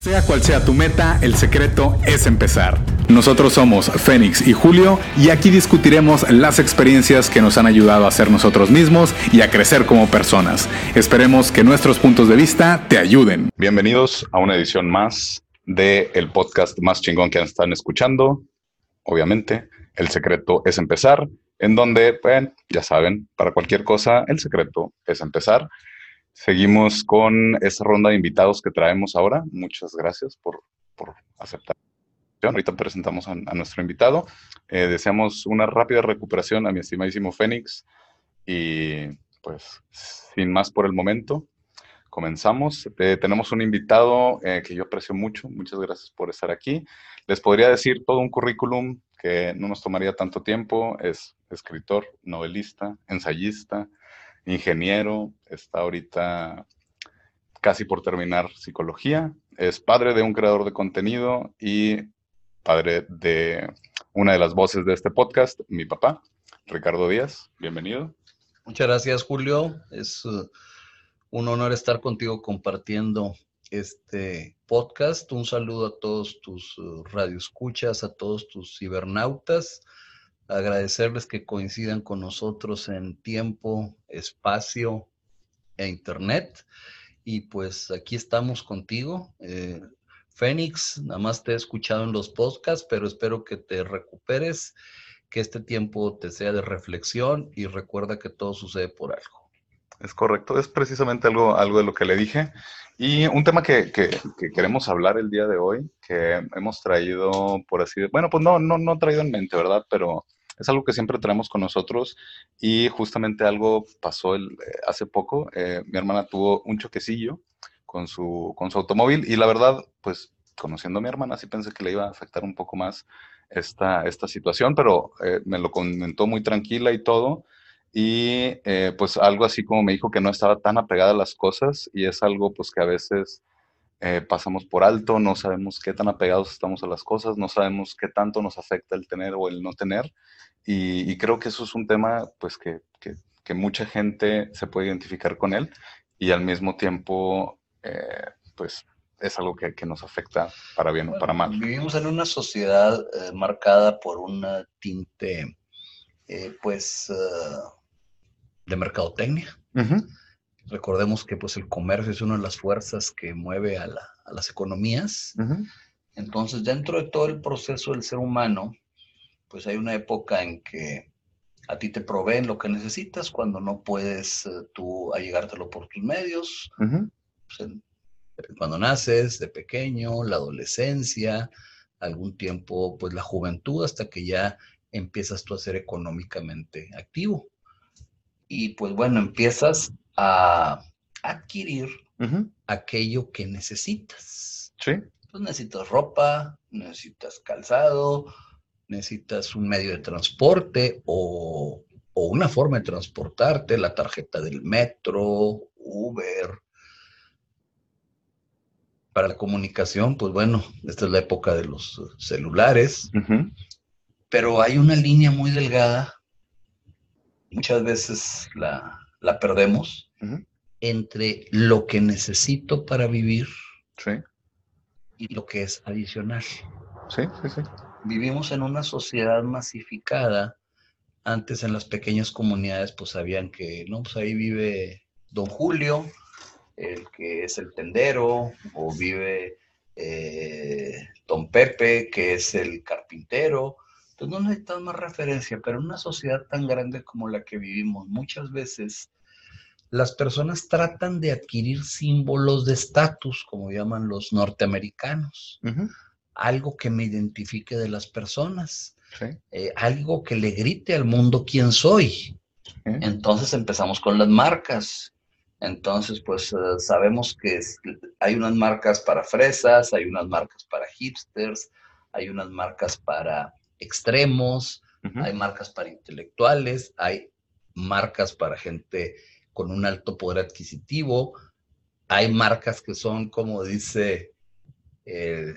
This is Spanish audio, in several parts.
Sea cual sea tu meta, el secreto es empezar. Nosotros somos Fénix y Julio y aquí discutiremos las experiencias que nos han ayudado a ser nosotros mismos y a crecer como personas. Esperemos que nuestros puntos de vista te ayuden. Bienvenidos a una edición más de el podcast más chingón que están escuchando. Obviamente, el secreto es empezar, en donde, ya saben, para cualquier cosa, el secreto es empezar. Seguimos con esta ronda de invitados que traemos ahora. Muchas gracias por, por aceptar. Ahorita presentamos a, nuestro invitado. Eh, deseamos una rápida recuperación a mi estimadísimo Fénix. Y pues, sin más por el momento, comenzamos. Eh, tenemos un invitado eh, que yo aprecio mucho. Muchas gracias por estar aquí. Les podría decir todo un currículum que no nos tomaría tanto tiempo. Es escritor, novelista, ensayista, ingeniero, está ahorita casi por terminar psicología, es padre de un creador de contenido y padre de una de las voces de este podcast, mi papá, Ricardo Díaz. Bienvenido. Muchas gracias, Julio. Es uh, un honor estar contigo compartiendo este podcast. Un saludo a todos tus uh, radioescuchas, a todos tus cibernautas agradecerles que coincidan con nosotros en tiempo, espacio e internet. Y pues aquí estamos contigo. Eh, Fénix, nada más te he escuchado en los podcasts, pero espero que te recuperes, que este tiempo te sea de reflexión y recuerda que todo sucede por algo. Es correcto, es precisamente algo, algo de lo que le dije. Y un tema que, que, queremos hablar el día de hoy, que hemos traído, por así decirlo, bueno, pues no, no, no traído en mente, ¿verdad? Pero es algo que siempre traemos con nosotros y justamente algo pasó eh, hace poco. Eh, mi hermana tuvo un choquecillo con su, con su automóvil y la verdad, pues conociendo a mi hermana, sí pensé que le iba a afectar un poco más esta, esta situación, pero eh, me lo comentó muy tranquila y todo. Y pues algo así como me dijo que no estaba tan apegada a las cosas y es algo pues que a veces pasamos por alto, no sabemos qué tan apegados estamos a las cosas, no sabemos qué tanto nos afecta el tener o el no tener. Y, creo que eso es un tema pues que, que, mucha gente se puede identificar con él y al mismo tiempo eh, pues es algo que, que, nos afecta para bien o para mal. Vivimos en una sociedad eh, marcada por un tinte eh, pues de mercadotecnia. Recordemos que pues el comercio es una de las fuerzas que mueve a, la, a las economías. Entonces, dentro de todo el proceso del ser humano, pues hay una época en que a ti te proveen lo que necesitas cuando no puedes eh, tú allegártelo por tus medios. Pues, cuando naces, de pequeño, la adolescencia, algún tiempo, pues la juventud, hasta que ya empiezas tú a ser económicamente activo. Y pues bueno, empiezas a adquirir aquello que necesitas. Sí. Pues necesitas ropa, necesitas calzado, necesitas un medio de transporte o, una forma de transportarte, la tarjeta del metro, Uber. Para la comunicación, pues bueno, esta es la época de los celulares, pero hay una línea muy delgada, muchas veces la, perdemos, entre lo que necesito para vivir y lo que es adicional. Sí, sí, sí vivimos en una sociedad masificada. Antes en las pequeñas comunidades pues sabían que, no, pues ahí vive don Julio, el que es el tendero, o vive eh, don Pepe, que es el carpintero. Entonces no necesitas más referencia, pero en una sociedad tan grande como la que vivimos, muchas veces las personas tratan de adquirir símbolos de estatus, como llaman los norteamericanos. Algo que me identifique de las personas, eh, algo que le grite al mundo quién soy. Entonces empezamos con las marcas. Entonces, pues eh, sabemos que hay unas marcas para fresas, hay unas marcas para hipsters, hay unas marcas para extremos, hay marcas para intelectuales, hay marcas para gente con un alto poder adquisitivo, hay marcas que son, como dice eh,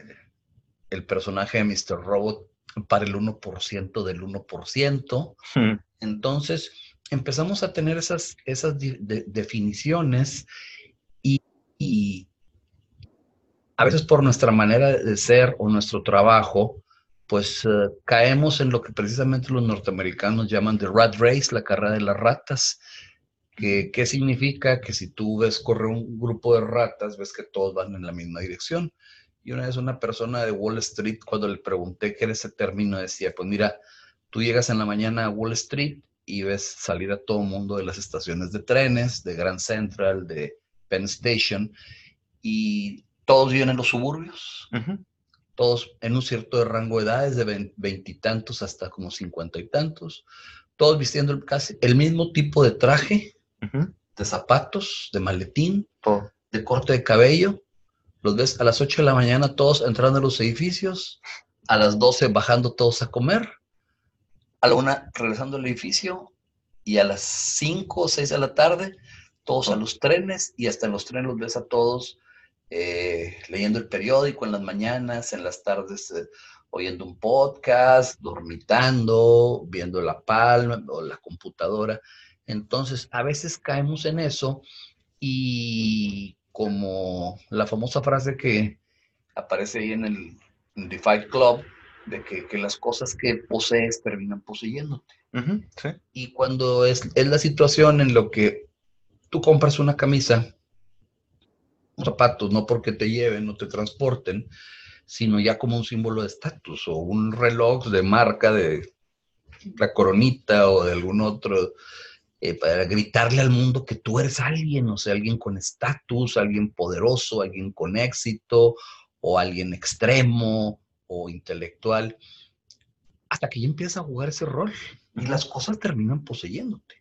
el personaje de Mr. Robot para el 1% del 1%. Hmm. Entonces, empezamos a tener esas, esas definiciones y, a veces por nuestra manera de ser o nuestro trabajo, pues eh, caemos en lo que precisamente los norteamericanos llaman the rat race, la carrera de las ratas. Que, ¿Qué significa? Que si tú ves correr un grupo de ratas, ves que todos van en la misma dirección. Y una vez una persona de Wall Street, cuando le pregunté qué era ese término, decía, pues mira, tú llegas en la mañana a Wall Street y ves salir a todo mundo de las estaciones de trenes, de Grand Central, de Penn Station, y todos viven en los suburbios, todos en un cierto rango de edades, de veintitantos hasta como cincuenta y tantos, todos vistiendo casi el mismo tipo de traje, de zapatos, de maletín, de corte de cabello, los ves a las 8 de la mañana todos entrando a los edificios, a las 12 bajando todos a comer, a la una regresando al edificio y a las 5 o 6 de la tarde todos a los trenes y hasta en los trenes los ves a todos eh, leyendo el periódico en las mañanas, en las tardes eh, oyendo un podcast, dormitando, viendo la palma o la computadora. Entonces, a veces caemos en eso y como la famosa frase que aparece ahí en el en Fight Club, de que, las cosas que posees terminan poseyéndote. Y cuando es, es, la situación en lo que tú compras una camisa, un zapato, no porque te lleven o te transporten, sino ya como un símbolo de estatus o un reloj de marca de la coronita o de algún otro eh, para gritarle al mundo que tú eres alguien, o sea, alguien con estatus, alguien poderoso, alguien con éxito, o alguien extremo o intelectual, hasta que ya empieza a jugar ese rol y las cosas terminan poseyéndote.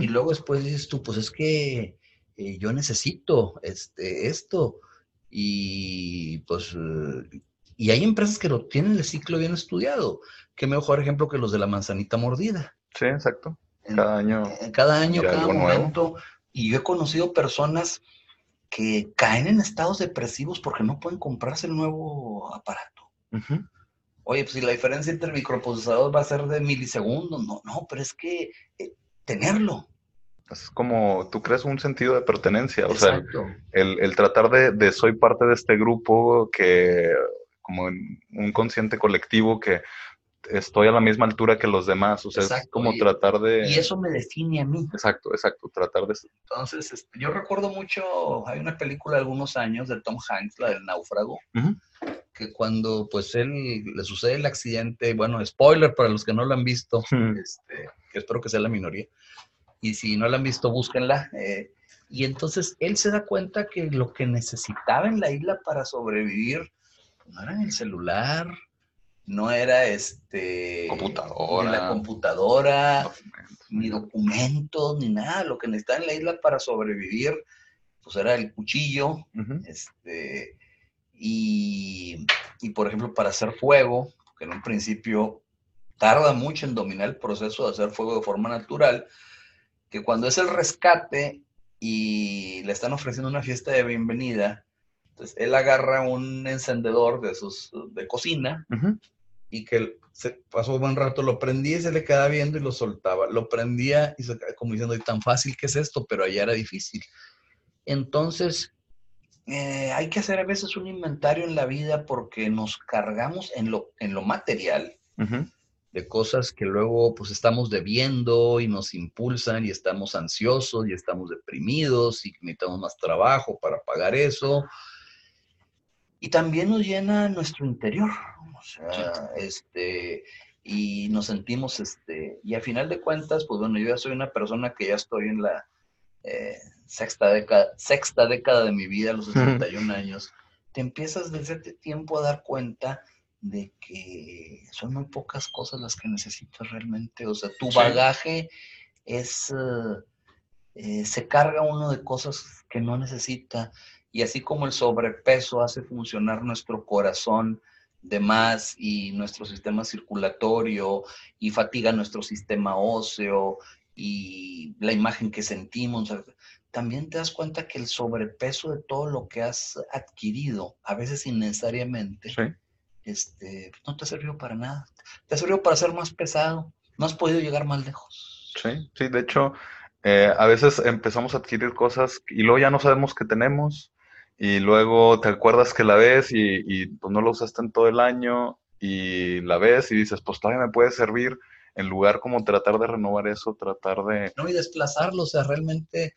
Y luego después dices tú, pues es que eh, yo necesito este, esto. Y pues, eh, y hay empresas que lo tienen el ciclo bien estudiado. Qué mejor ejemplo que los de la manzanita mordida. Sí, exacto. Cada año. cada año, cada momento. Y yo he conocido personas que caen en estados depresivos porque no pueden comprarse el nuevo aparato. Oye, pues si la diferencia entre microprocesador va a ser de milisegundos, no, no, pero es que eh, tenerlo. Es como tú crees un sentido de pertenencia, o sea, el, el tratar de, de, soy parte de este grupo que, como un consciente colectivo que estoy a la misma altura que los demás, o sea, es como tratar de... Y eso me define a mí. Exacto, exacto, tratar de... Entonces, este, yo recuerdo mucho, hay una película de algunos años de Tom Hanks, la del náufrago, que cuando pues él le sucede el accidente, bueno, spoiler para los que no lo han visto, este, que espero que sea la minoría, y si no la han visto, búsquenla. Eh, y entonces él se da cuenta que lo que necesitaba en la isla para sobrevivir no era el celular, no era este computadora. ni la computadora, ni documentos, ni nada. Lo que necesitaba en la isla para sobrevivir, pues era el cuchillo, este, y, y, por ejemplo, para hacer fuego, que en un principio tarda mucho en dominar el proceso de hacer fuego de forma natural, que cuando es el rescate y le están ofreciendo una fiesta de bienvenida, entonces él agarra un encendedor de sus de cocina y que se pasó un buen rato, lo prendía y se le quedaba viendo y lo soltaba. Lo prendía y se como diciendo, y tan fácil que es esto, pero allá era difícil. Entonces, eh, hay que hacer a veces un inventario en la vida porque nos cargamos en lo, en lo material de cosas que luego pues estamos debiendo y nos impulsan y estamos ansiosos y estamos deprimidos y necesitamos más trabajo para pagar eso. Y también nos llena nuestro interior, o sea, este, y nos sentimos, este, y a final de cuentas, pues bueno, yo ya soy una persona que ya estoy en la eh, sexta, década, sexta década de mi vida, a los 61 años, te empiezas desde ese tiempo a dar cuenta de que son muy pocas cosas las que necesitas realmente. O sea, tu bagaje es, eh, se carga uno de cosas que no necesita. Y así como el sobrepeso hace funcionar nuestro corazón de más y nuestro sistema circulatorio y fatiga nuestro sistema óseo y la imagen que sentimos, también te das cuenta que el sobrepeso de todo lo que has adquirido, a veces innecesariamente, este, no te ha servido para nada. Te ha servido para ser más pesado. No has podido llegar más lejos. Sí, sí, de hecho, eh, a veces empezamos a adquirir cosas y luego ya no sabemos que tenemos y luego te acuerdas que la ves y, y pues no la usaste en todo el año y la ves y dices, pues todavía me puede servir en lugar como tratar de renovar eso, tratar de... No, y desplazarlo, o sea, realmente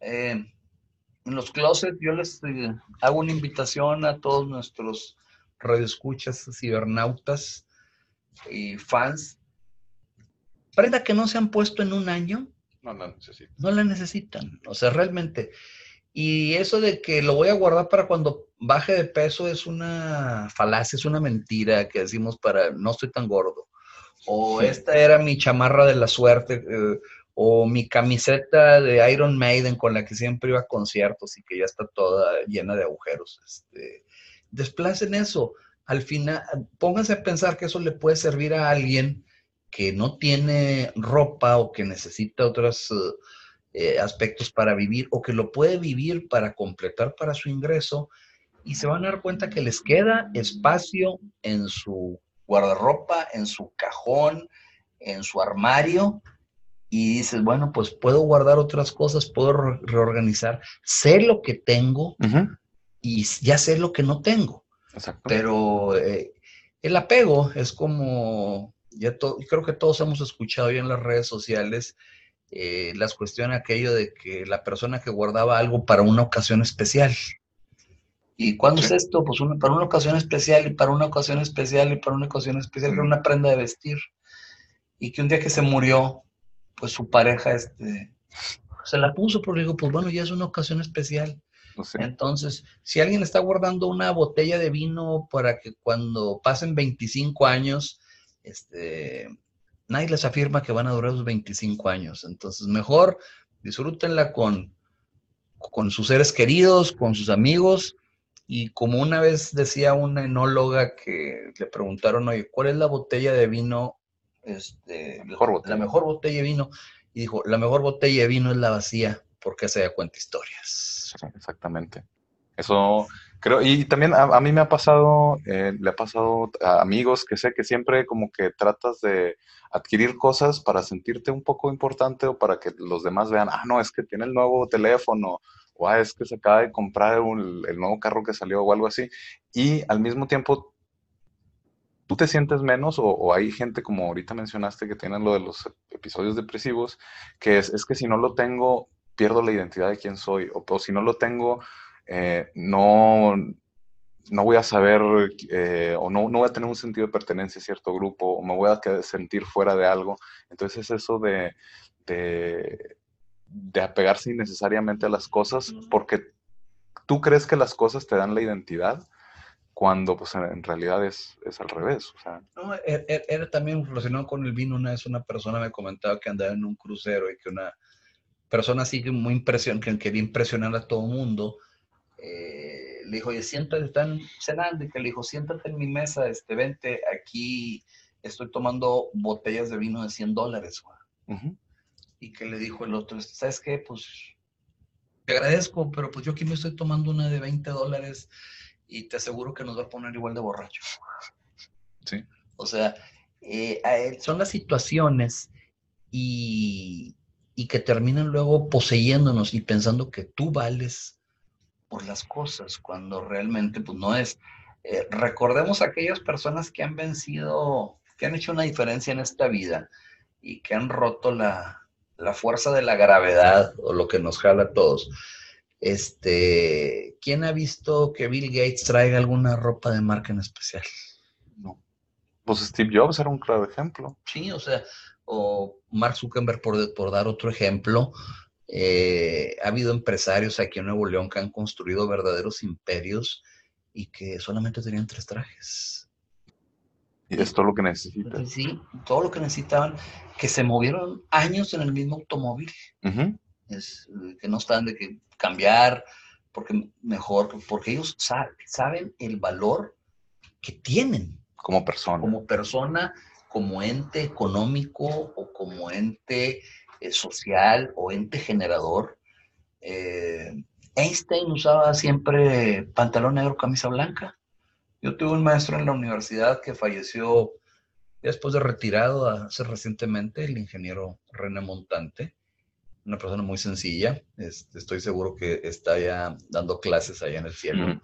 eh, en los closets yo les eh, hago una invitación a todos nuestros radioescuchas, cibernautas y fans. Prenda que no se han puesto en un año. No la necesitan. No la necesitan. O sea, realmente. Y eso de que lo voy a guardar para cuando baje de peso es una falacia, es una mentira que decimos para no estoy tan gordo. O esta era mi chamarra de la suerte, eh, o mi camiseta de Iron Maiden con la que siempre iba a conciertos y que ya está toda llena de agujeros. Este, desplacen eso. Al final, pónganse a pensar que eso le puede servir a alguien que no tiene ropa o que necesita otros eh, aspectos para vivir o que lo puede vivir para completar para su ingreso y se van a dar cuenta que les queda espacio en su guardarropa, en su cajón, en su armario y dices, bueno, pues puedo guardar otras cosas, puedo reorganizar, sé lo que tengo y ya sé lo que no tengo. Pero eh, el apego es como, ya creo que todos hemos escuchado ya en las redes sociales eh, las cuestiones aquello de que la persona que guardaba algo para una ocasión especial. ¿Y cuándo es esto? Pues para una ocasión especial y para una ocasión especial y para una ocasión especial, era una prenda de vestir. Y que un día que se murió, pues su pareja este, se la puso, pero digo, pues bueno, ya es una ocasión especial. Entonces, si alguien está guardando una botella de vino para que cuando pasen 25 años, este, nadie les afirma que van a durar esos 25 años. Entonces, mejor disfrútenla con, con sus seres queridos, con sus amigos. Y como una vez decía una enóloga que le preguntaron, oye, ¿cuál es la botella de vino? Este, la mejor botella de vino. Y dijo, la mejor botella de vino es la vacía, porque se da cuenta historias. Exactamente. Eso creo, y también a, mí me ha pasado, eh, le ha pasado a amigos que sé que siempre como que tratas de adquirir cosas para sentirte un poco importante o para que los demás vean, ah, no, es que tiene el nuevo teléfono, o ah, es que se acaba de comprar el nuevo carro que salió o algo así. Y al mismo tiempo, tú te sientes menos o, hay gente como ahorita mencionaste que tienen lo de los episodios depresivos, que es, es que si no lo tengo, pierdo la identidad de quién soy, o, si no lo tengo, eh, no, no voy a saber eh, o no, no voy a tener un sentido de pertenencia a cierto grupo o me voy a sentir fuera de algo. Entonces es eso de, de, de apegarse innecesariamente a las cosas porque tú crees que las cosas te dan la identidad cuando pues en realidad es, es al revés. O sea. no, er, er, era, también relacionado con el vino. Una vez una persona me comentaba que andaba en un crucero y que una persona así que muy impresión, que quería impresionar a todo el mundo, eh, le dijo, oye, siéntate, están cenando, y que le dijo, siéntate en mi mesa, este, vente, aquí estoy tomando botellas de vino de 100 dólares, Y que le dijo el otro, ¿sabes qué? Pues te agradezco, pero pues yo aquí me estoy tomando una de 20 dólares y te aseguro que nos va a poner igual de borracho. Sí. O sea, eh, son las situaciones y, y que terminan luego poseyéndonos y pensando que tú vales por las cosas, cuando realmente pues no es. Eh, recordemos aquellas personas que han vencido, que han hecho una diferencia en esta vida y que han roto la, la fuerza de la gravedad o lo que nos jala a todos. Este, ¿quién ha visto que Bill Gates traiga alguna ropa de marca en especial? No. Pues Steve Jobs era un claro ejemplo. Sí, o sea, o Mark Zuckerberg, por, por dar otro ejemplo, eh, ha habido empresarios aquí en Nuevo León que han construido verdaderos imperios y que solamente tenían tres trajes. Y es todo lo que necesitan. Sí, todo lo que necesitaban, que se movieron años en el mismo automóvil. es, eh, que no están de que cambiar, porque mejor, porque ellos saben el valor que tienen. Como persona. Como persona como ente económico o como ente eh, social o ente generador. Eh, Einstein usaba siempre pantalón negro, camisa blanca. Yo tuve un maestro en la universidad que falleció después de retirado hace recientemente, el ingeniero René Montante, una persona muy sencilla. Este, estoy seguro que está ya dando clases allá en el cielo.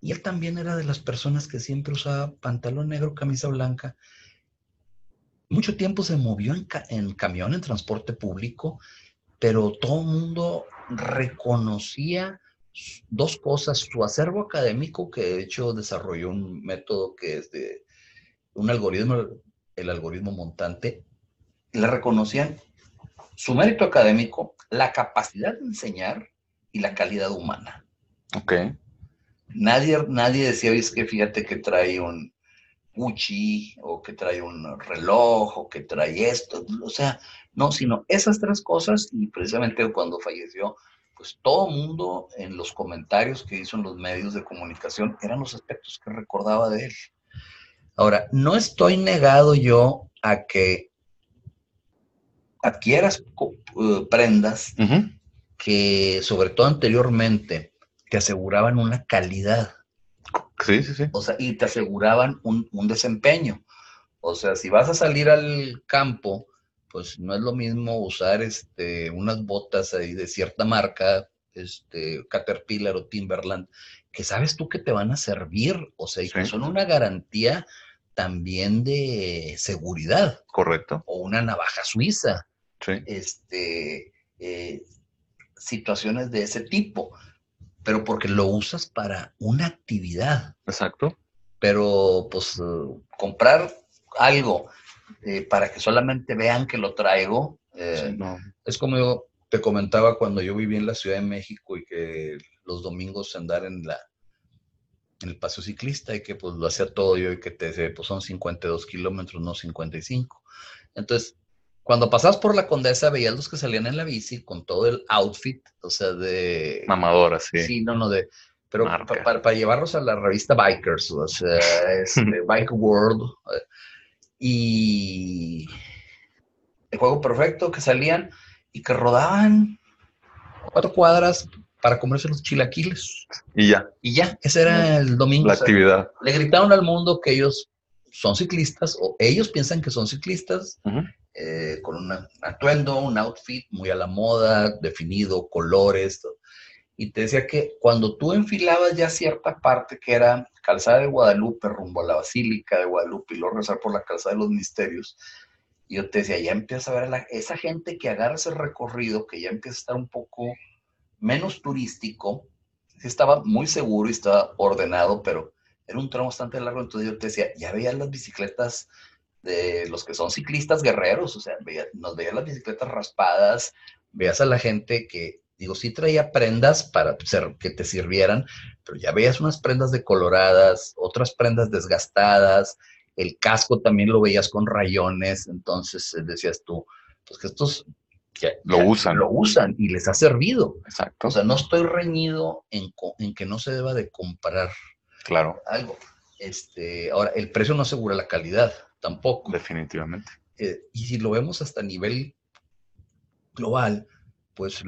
Y él también era de las personas que siempre usaba pantalón negro, camisa blanca. Mucho tiempo se movió en, en camión, en transporte público, pero todo el mundo reconocía dos cosas, su acervo académico, que de hecho desarrolló un método que es de un algoritmo, el algoritmo montante, le reconocían su mérito académico, la capacidad de enseñar y la calidad humana. Ok. Nadie, nadie decía, es que fíjate que trae un Gucci, o que trae un reloj, o que trae esto. O sea, no, sino esas tres cosas, y precisamente cuando falleció, pues todo mundo en los comentarios que hizo en los medios de comunicación eran los aspectos que recordaba de él. Ahora, no estoy negado yo a que adquieras uh, prendas que, sobre todo anteriormente, te aseguraban una calidad. Sí, sí, sí. O sea, y te aseguraban un, desempeño. O sea, si vas a salir al campo, pues no es lo mismo usar este, unas botas ahí de cierta marca, este, Caterpillar o Timberland, que sabes tú que te van a servir, o sea, y que son una garantía también de seguridad. Correcto. O una navaja suiza. Sí. Este, eh, situaciones de ese tipo, pero porque lo usas para una actividad. Exacto. Pero pues comprar algo eh, para que solamente vean que lo traigo, eh, es como yo te comentaba cuando yo viví en la Ciudad de México y que los domingos andar en la en el paseo ciclista y que pues lo hacía todo yo y que te decía, pues son 52 kilómetros, no 55. Entonces, cuando pasabas por la Condesa veías los que salían en la bici con todo el outfit, o sea, de... Mamadora, sí. Sí, no, no, de... Pero para, llevarlos a la revista Bikers, o sea, este, Bike World. Eh, y el juego perfecto que salían y que rodaban cuatro cuadras para comerse los chilaquiles. Y ya. Y ya, ese era el domingo. La actividad. Le gritaron al mundo que ellos son ciclistas o ellos piensan que son ciclistas eh, con un atuendo, un outfit muy a la moda, definido, colores. Y te decía que cuando tú enfilabas ya cierta parte que era calzada de Guadalupe rumbo a la Basílica de Guadalupe y luego rezar por la calzada de los misterios, yo te decía, ya empieza a ver a esa gente que agarra ese recorrido, que ya empieza a estar un poco menos turístico, estaba muy seguro y estaba ordenado, pero era un tramo bastante largo, entonces yo te decía, ya veías las bicicletas de los que son ciclistas guerreros, o sea, nos veías las bicicletas raspadas, veías a la gente que, digo, sí traía prendas para ser, que te sirvieran, pero ya veías unas prendas decoloradas, otras prendas desgastadas, el casco también lo veías con rayones, entonces eh, decías tú, pues que estos lo usan. Lo usan y les ha servido. Exacto. O sea, no estoy reñido en, en que no se deba de comprar claro. algo. Este, ahora, el precio no asegura la calidad tampoco. Definitivamente. Eh, y si lo vemos hasta nivel global, pues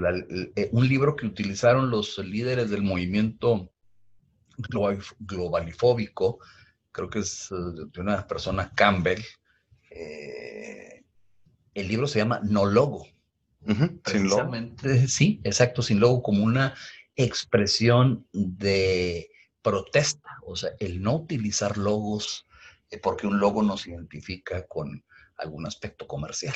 eh, un libro que utilizaron los líderes del movimiento globalifóbico, creo que es eh, de una persona Campbell, el libro se llama No Logo. sin logo. Sí, exacto, sin logo, como una expresión de protesta, o sea, el no utilizar logos porque un logo nos identifica con algún aspecto comercial.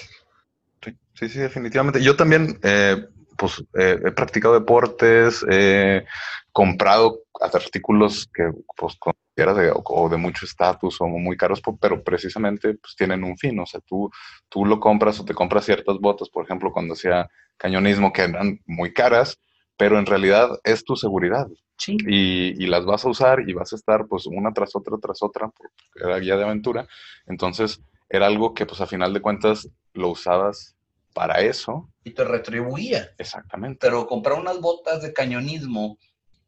Sí, sí, definitivamente. Yo también, eh, pues, eh, he practicado deportes, he comprado artículos que, pues, consideras de, o de mucho estatus o muy caros, pero precisamente, pues, tienen un fin. O sea, tú, tú lo compras o te compras ciertas botas, por ejemplo, cuando hacía cañonismo, que eran muy caras, pero en realidad es tu seguridad. Y, las vas a usar y vas a estar pues una tras otra, tras otra, porque era guía de aventura. Entonces era algo que pues a final de cuentas lo usabas para eso. Y te retribuía. Exactamente. Pero comprar unas botas de cañonismo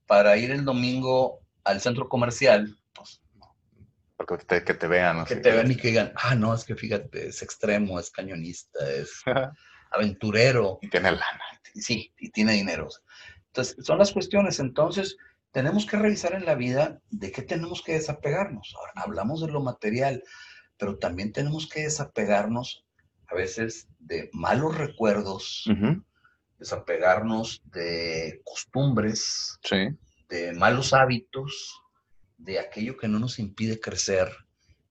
para ir el domingo al centro comercial, pues no. Porque te, que te vean. Que te vean y que digan, ah, no, es que fíjate, es extremo, es cañonista, es aventurero. Y tiene lana. Sí, y tiene dinero. Entonces, son las cuestiones. Entonces, tenemos que revisar en la vida de qué tenemos que desapegarnos. Ahora, hablamos de lo material, pero también tenemos que desapegarnos a veces de malos recuerdos desapegarnos de costumbres, Sí. de malos hábitos, de aquello que no nos impide crecer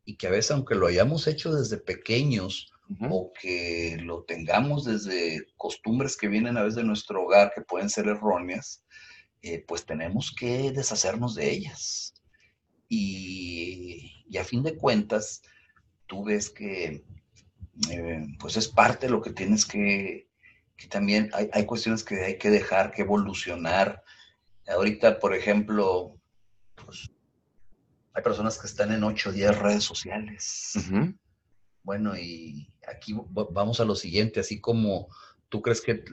y que a veces, aunque lo hayamos hecho desde pequeños Ujú. o que lo tengamos desde costumbres que vienen a veces de nuestro hogar que pueden ser erróneas, eh, pues tenemos que deshacernos de ellas. Y, y a fin de cuentas, tú ves que eh, pues es parte de lo que tienes que, que también hay, hay cuestiones que hay que dejar, que evolucionar. Ahorita, por ejemplo, pues, hay personas que están en 8 o 10 redes sociales. Ujú. Bueno, y aquí vamos a lo siguiente, así como tú crees que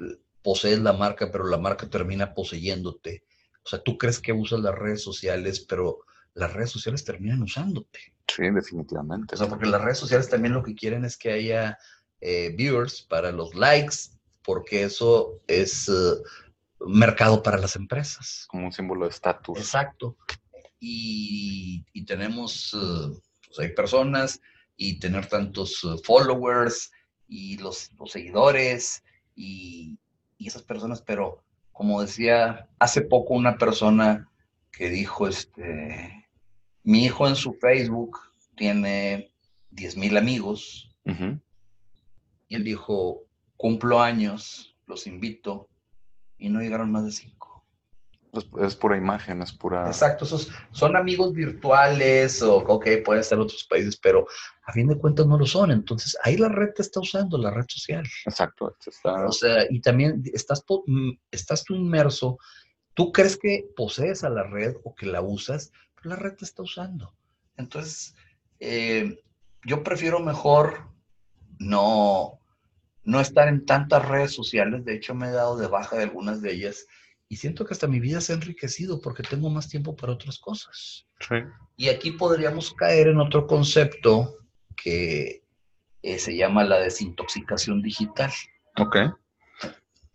posees la marca, pero la marca termina poseyéndote. O sea, tú crees que usas las redes sociales, pero las redes sociales terminan usándote. Sí, definitivamente. O sea, porque las redes sociales también lo que quieren es que haya eh, viewers para los likes, porque eso es eh, mercado para las empresas. como un símbolo de estatus. Exacto. Y, y tenemos, eh, pues hay personas y tener tantos eh, followers y los, los seguidores y, y esas personas, pero como decía hace poco una persona que dijo, este, mi hijo en su Facebook tiene 10 mil amigos y él dijo, cumplo años, los invito y no llegaron más de cinco. Es, es pura imagen, es pura. Exacto, esos son amigos virtuales o, ok, pueden estar en otros países, pero a fin de cuentas no lo son. Entonces, ahí la red te está usando, la red social. Exacto. está- O sea, y también estás, mm, estás tú inmerso, tú crees que posees a la red o que la usas, pero la red te está usando. Entonces, eh, yo prefiero mejor no, no estar en tantas redes sociales. De hecho, me he dado de baja de algunas de ellas y siento que hasta mi vida se ha enriquecido porque tengo más tiempo para otras cosas. Sí. Y aquí podríamos caer en otro concepto que eh, se llama la desintoxicación digital. Ok.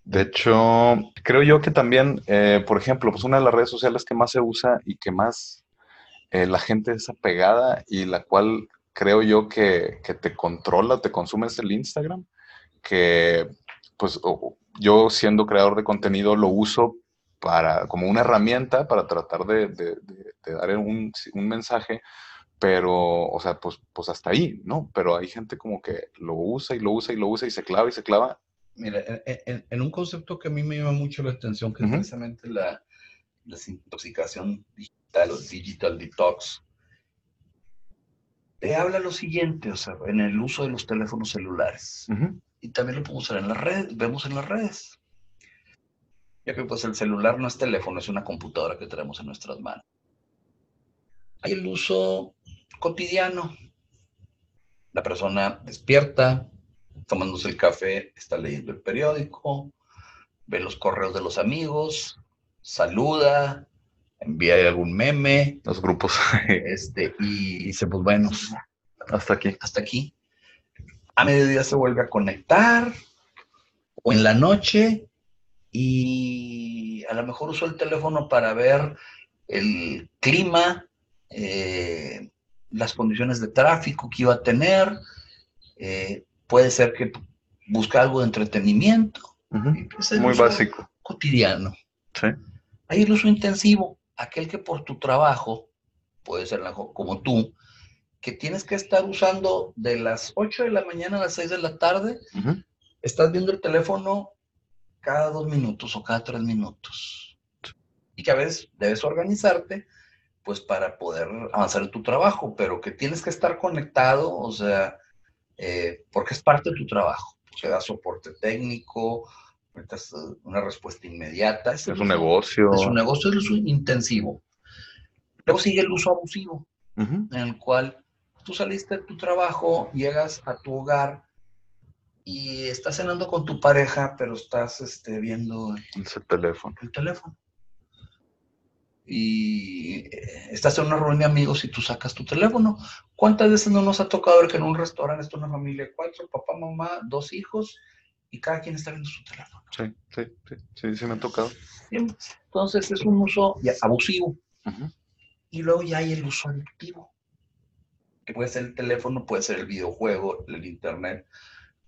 De hecho, creo yo que también, eh, por ejemplo, pues una de las redes sociales que más se usa y que más eh, la gente es apegada y la cual creo yo que, que te controla, te consume es el Instagram, que pues yo siendo creador de contenido lo uso para, como una herramienta para tratar de, de- de- de dar un, un mensaje, pero, o sea, pues, pues hasta ahí, ¿no? Pero hay gente como que lo usa y lo usa y lo usa y se clava y se clava Mira, en, un concepto que a mí me llama mucho la atención, que es precisamente la desintoxicación digital o digital detox, te habla lo siguiente, o sea, en el uso de los teléfonos celulares. Y también lo podemos usar en las redes, vemos en las redes. Ya que pues el celular no es teléfono, es una computadora que tenemos en nuestras manos. Hay el uso cotidiano. La persona despierta, tomándose el café, está leyendo el periódico, ve los correos de los amigos, saluda, envía algún meme, Los grupos. este, y dice, pues bueno, Hasta aquí. hasta aquí. A mediodía se vuelve a conectar, o en la noche, y a lo mejor usó el teléfono para ver el clima, eh, las condiciones de tráfico que iba a tener, eh, puede ser que busca algo de entretenimiento. Pues, Muy básico. Cotidiano. Sí. Hay el uso intensivo, aquel que por tu trabajo, puede ser como tú, que tienes que estar usando de las 8 de la mañana a las 6 de la tarde, estás viendo el teléfono cada dos minutos o cada tres minutos. Y que a veces debes organizarte, pues para poder avanzar en tu trabajo, pero que tienes que estar conectado, o sea, eh, porque es parte de tu trabajo. Se da soporte técnico, eh, una respuesta inmediata. Es un negocio. Es un negocio de uso intensivo. Luego sigue el uso abusivo, en el cual tú saliste de tu trabajo, llegas a tu hogar y estás cenando con tu pareja, pero estás este, viendo Ese teléfono. el teléfono. Y eh, estás en una reunión de amigos y tú sacas tu teléfono. ¿Cuántas veces no nos ha tocado ver que en un restaurante está una familia de cuatro, papá, mamá, dos hijos, y cada quien está viendo su teléfono? Sí, sí, sí, sí, sí me ha tocado. Entonces es un uso abusivo. Y luego ya hay el uso adictivo, que puede ser el teléfono, puede ser el videojuego, el internet,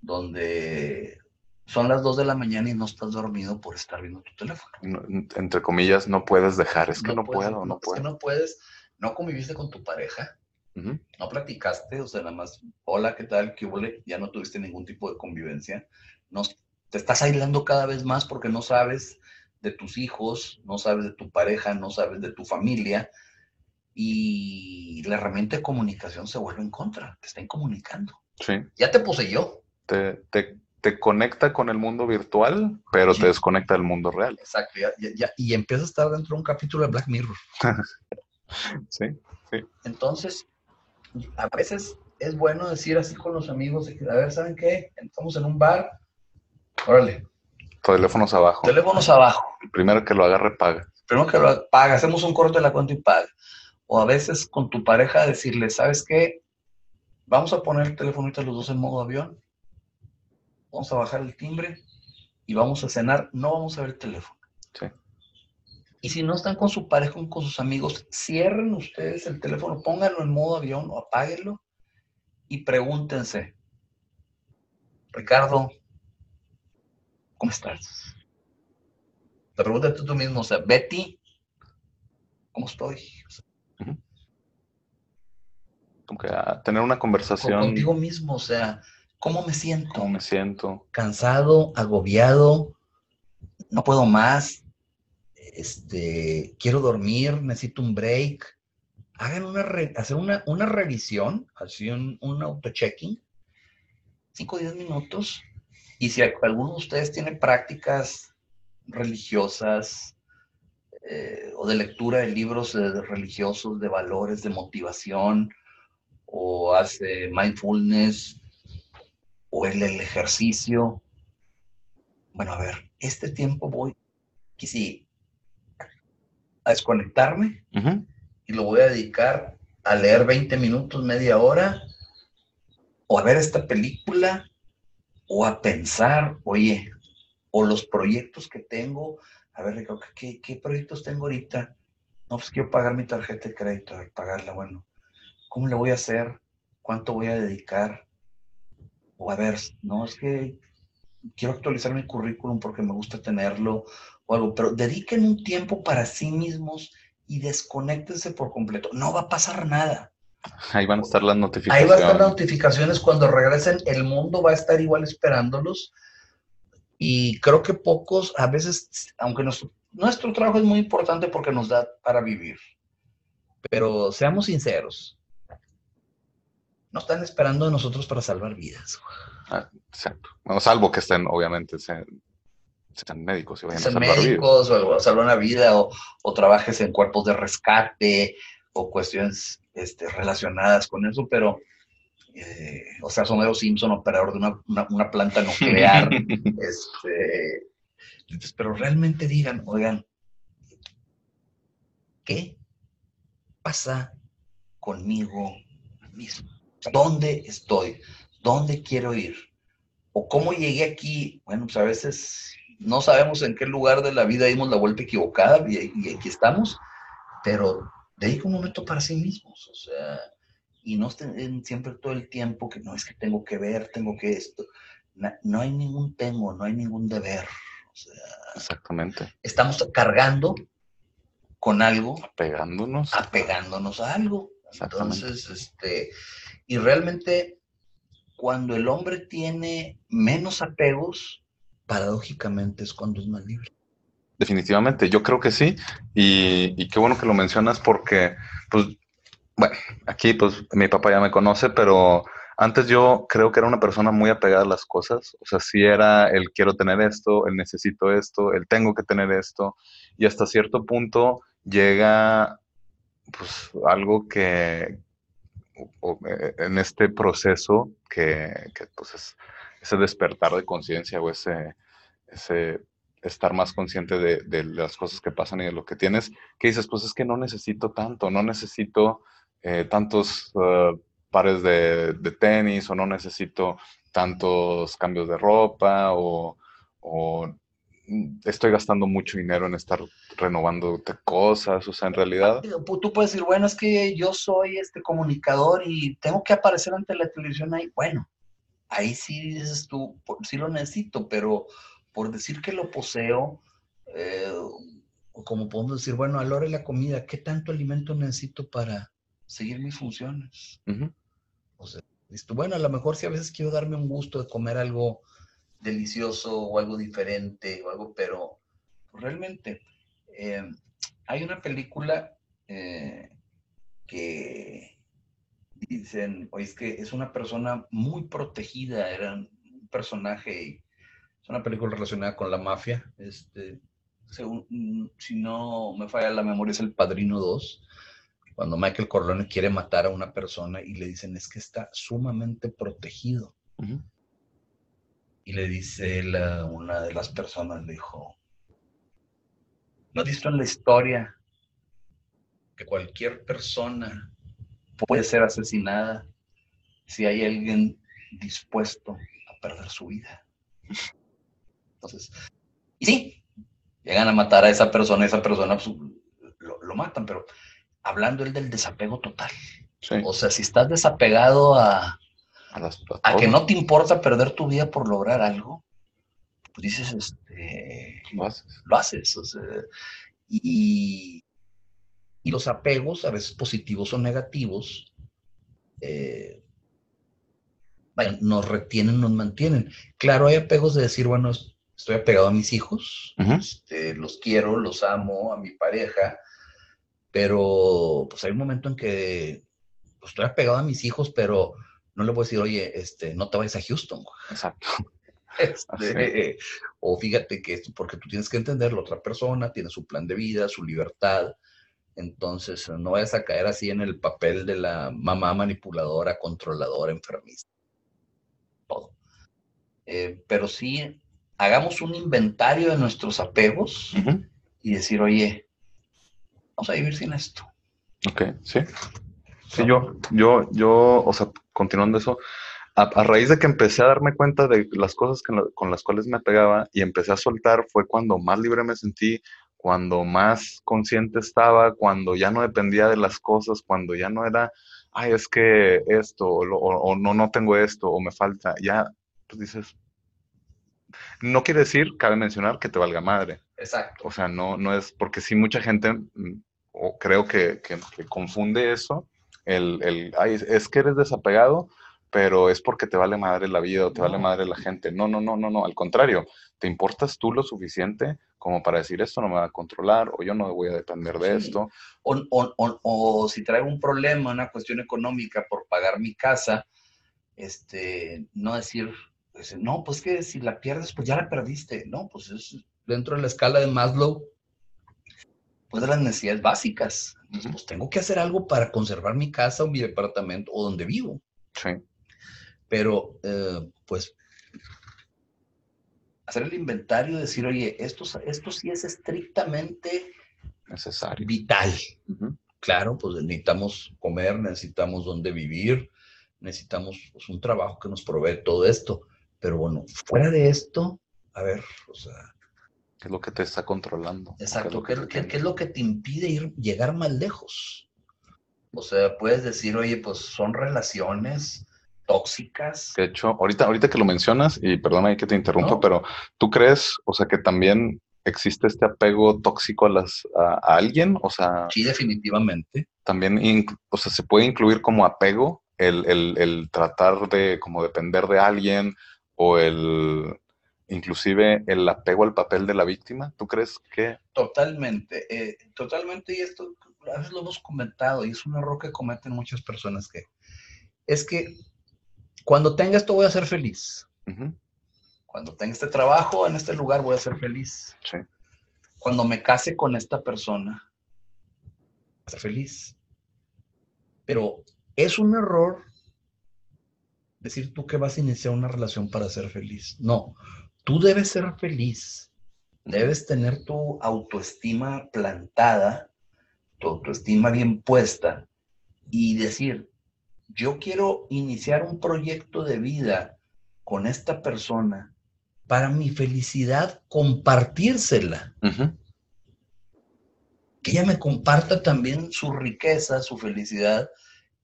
donde son las 2 de la mañana y no estás dormido por estar viendo tu teléfono. entre comillas, no puedes dejar, es que no, puedo, no, puedo. Es que no puedes, no conviviste con tu pareja, no platicaste, o sea, nada más, hola, ¿qué tal? ¿Qué huele? Ya no tuviste ningún tipo de convivencia. No, te estás aislando cada vez más porque no sabes de tus hijos, no sabes de tu pareja, no sabes de tu familia. Y la herramienta de comunicación se vuelve en contra, te están comunicando. Sí. Ya te poseyó. Te, te, te conecta con el mundo virtual, pero te desconecta del mundo real. Exacto, ya, y empieza a estar dentro de un capítulo de Black Mirror. sí, sí. Entonces, a veces es bueno decir así con los amigos, a ver, ¿saben qué? Estamos en un bar, órale. Teléfonos abajo. Teléfonos abajo. El primero que lo agarre paga. Primero que lo paga, hacemos un corte de la cuenta y paga. O a veces con tu pareja decirle, ¿sabes qué? Vamos a poner el teléfono los dos en modo avión, vamos a bajar el timbre y vamos a cenar, no vamos a ver el teléfono. Sí. Y si no están con su pareja o con sus amigos, cierren ustedes el teléfono, pónganlo en modo avión o apáguenlo y pregúntense, Ricardo, ¿cómo estás? Te pregúntate tú mismo, o sea, Betty, ¿cómo estoy? Como que tener una conversación. Contigo mismo, o sea, ¿cómo me siento? ¿Cómo me siento? Cansado, agobiado, no puedo más, este, quiero dormir, necesito un break. Hagan una, hacer una, una revisión, así un, un auto-checking, 5 o 10 minutos. Y si alguno de ustedes tiene prácticas religiosas eh, o de lectura de libros religiosos, de valores, de motivación, o hace mindfulness, o el, el ejercicio. Bueno, a ver, este tiempo voy, que a desconectarme y lo voy a dedicar a leer 20 minutos, media hora, o a ver esta película, o a pensar, oye, o los proyectos que tengo, a ver, ¿qué, qué proyectos tengo ahorita? No, pues quiero pagar mi tarjeta de crédito, pagarla, bueno, ¿cómo le voy a hacer? ¿Cuánto voy a dedicar? O a ver, no, es que quiero actualizar mi currículum porque me gusta tenerlo, o algo, pero dediquen un tiempo para sí mismos y desconectense por completo. No va a pasar nada. Ahí van a estar las notificaciones. Ahí van a estar las notificaciones cuando regresen, el mundo va a estar igual esperándolos. Y creo que pocos, a veces, aunque nuestro, nuestro trabajo es muy importante porque nos da para vivir, pero seamos sinceros, no están esperando de nosotros para salvar vidas. Ah, exacto. Bueno, salvo que estén, obviamente, sean médicos y vayan sean médicos o salvar una vida o, trabajes en cuerpos de rescate o cuestiones este, relacionadas con eso, pero, eh, o sea, Homero Simpson, operador de una, una, planta nuclear, este, pero realmente digan, oigan, ¿qué pasa conmigo mismo? ¿Dónde estoy? ¿Dónde quiero ir? ¿O cómo llegué aquí? Bueno, pues a veces no sabemos en qué lugar de la vida dimos la vuelta equivocada y, aquí estamos, pero dedica un momento para sí mismos, o sea, y no estén siempre todo el tiempo que no es que tengo que ver, tengo que esto. No, hay ningún tengo, no hay ningún deber. O sea, Exactamente. Estamos cargando con algo. Apegándonos. Apegándonos a algo. Entonces, este, y realmente cuando el hombre tiene menos apegos, paradójicamente es cuando es más libre. Definitivamente, yo creo que sí. Y, qué bueno que lo mencionas porque, pues, bueno, aquí pues mi papá ya me conoce, pero antes yo creo que era una persona muy apegada a las cosas. O sea, si era el quiero tener esto, el necesito esto, el tengo que tener esto. Y hasta cierto punto llega, pues, algo que, eh, en este proceso que, pues es ese despertar de conciencia o ese, ese estar más consciente de, las cosas que pasan y de lo que tienes, que dices, pues es que no necesito tanto, no necesito eh, tantos uh, pares de, tenis o no necesito tantos cambios de ropa o, estoy gastando mucho dinero en estar renovando cosas, o sea, en realidad... Tú puedes decir, bueno, es que yo soy este comunicador y tengo que aparecer ante la televisión ahí. Bueno, ahí sí dices tú, sí lo necesito, pero por decir que lo poseo, eh, como podemos decir, bueno, a la hora de la comida, ¿qué tanto alimento necesito para seguir mis funciones? O sea, bueno, a lo mejor si a veces quiero darme un gusto de comer algo delicioso o algo diferente o algo, pero realmente eh, hay una película eh, que dicen, oye, es que es una persona muy protegida, era un personaje, es una película relacionada con la mafia, este, si no me falla la memoria, es El Padrino 2, cuando Michael Corleone quiere matar a una persona y le dicen, es que está sumamente protegido. Y le dice una de las personas, le dijo, ¿no has visto en la historia que cualquier persona puede ser asesinada si hay alguien dispuesto a perder su vida? Entonces, y sí, llegan a matar a esa persona, esa persona pues, lo, matan, pero hablando él del desapego total. O sea, si estás desapegado a, a, que no te importa perder tu vida por lograr algo, pues dices, este, lo haces. Lo haces y, y, los apegos, a veces positivos o negativos, eh, nos retienen, nos mantienen. Claro, hay apegos de decir, bueno, estoy apegado a mis hijos, este, los quiero, los amo, a mi pareja, pero pues hay un momento en que pues, estoy apegado a mis hijos, pero no le puedo decir, oye, este, no te vayas a Houston. Exacto. Este, o fíjate que porque tú tienes que entender, la otra persona tiene su plan de vida, su libertad. Entonces, no vayas a caer así en el papel de la mamá manipuladora, controladora, enfermista. Todo. Eh, pero sí, hagamos un inventario de nuestros apegos y decir, oye, vamos a vivir sin esto. Ok, sí. Sí, yo, yo, yo, o sea, continuando eso, a, raíz de que empecé a darme cuenta de las cosas con las cuales me pegaba y empecé a soltar, fue cuando más libre me sentí, cuando más consciente estaba, cuando ya no dependía de las cosas, cuando ya no era, ay, es que esto, o, no, no tengo esto, o me falta, ya, pues dices, no quiere decir, cabe mencionar, que te valga madre. Exacto. O sea, no, no es, porque sí mucha gente, mm, o creo que, que, confunde eso, el, el, ay, es que eres desapegado, pero es porque te vale madre la vida o te vale madre la gente. No, no, no, no, no, al contrario, te importas tú lo suficiente como para decir esto no me va a controlar o yo no voy a depender de esto. O, o, o, si traigo un problema, una cuestión económica por pagar mi casa, este, no decir, pues, no, pues que si la pierdes, pues ya la perdiste. No, pues es dentro de la escala de Maslow, pues de las necesidades básicas. Pues tengo que hacer algo para conservar mi casa o mi departamento o donde vivo. Sí. Pero, eh, pues, hacer el inventario, decir, oye, esto, esto sí es estrictamente necesario. Vital. Claro, pues necesitamos comer, necesitamos dónde vivir, necesitamos pues, un trabajo que nos provee todo esto. Pero bueno, fuera de esto, a ver, o sea. ¿Qué es lo que te está controlando? Exacto, ¿qué es lo, que, te impide ir, llegar más lejos? O sea, puedes decir, oye, pues son relaciones, tóxicas. De hecho, ahorita, ahorita que lo mencionas, y perdona que te interrumpa, pero ¿tú crees, o sea, que también existe este apego tóxico a, las, a, alguien? O sea... Sí, definitivamente. También, o sea, se puede incluir como apego el, el, el, tratar de como depender de alguien o el inclusive el apego al papel de la víctima. ¿Tú crees que...? Totalmente, eh, totalmente, y esto a veces lo hemos comentado, y es un error que cometen muchas personas que es que cuando tenga esto voy a ser feliz. Cuando tenga este trabajo en este lugar voy a ser feliz. Cuando me case con esta persona, voy a ser feliz. Pero es un error decir tú que vas a iniciar una relación para ser feliz. No, tú debes ser feliz. Debes tener tu autoestima plantada, tu autoestima bien puesta y decir, yo quiero iniciar un proyecto de vida con esta persona para mi felicidad compartírsela. Que ella me comparta también su riqueza, su felicidad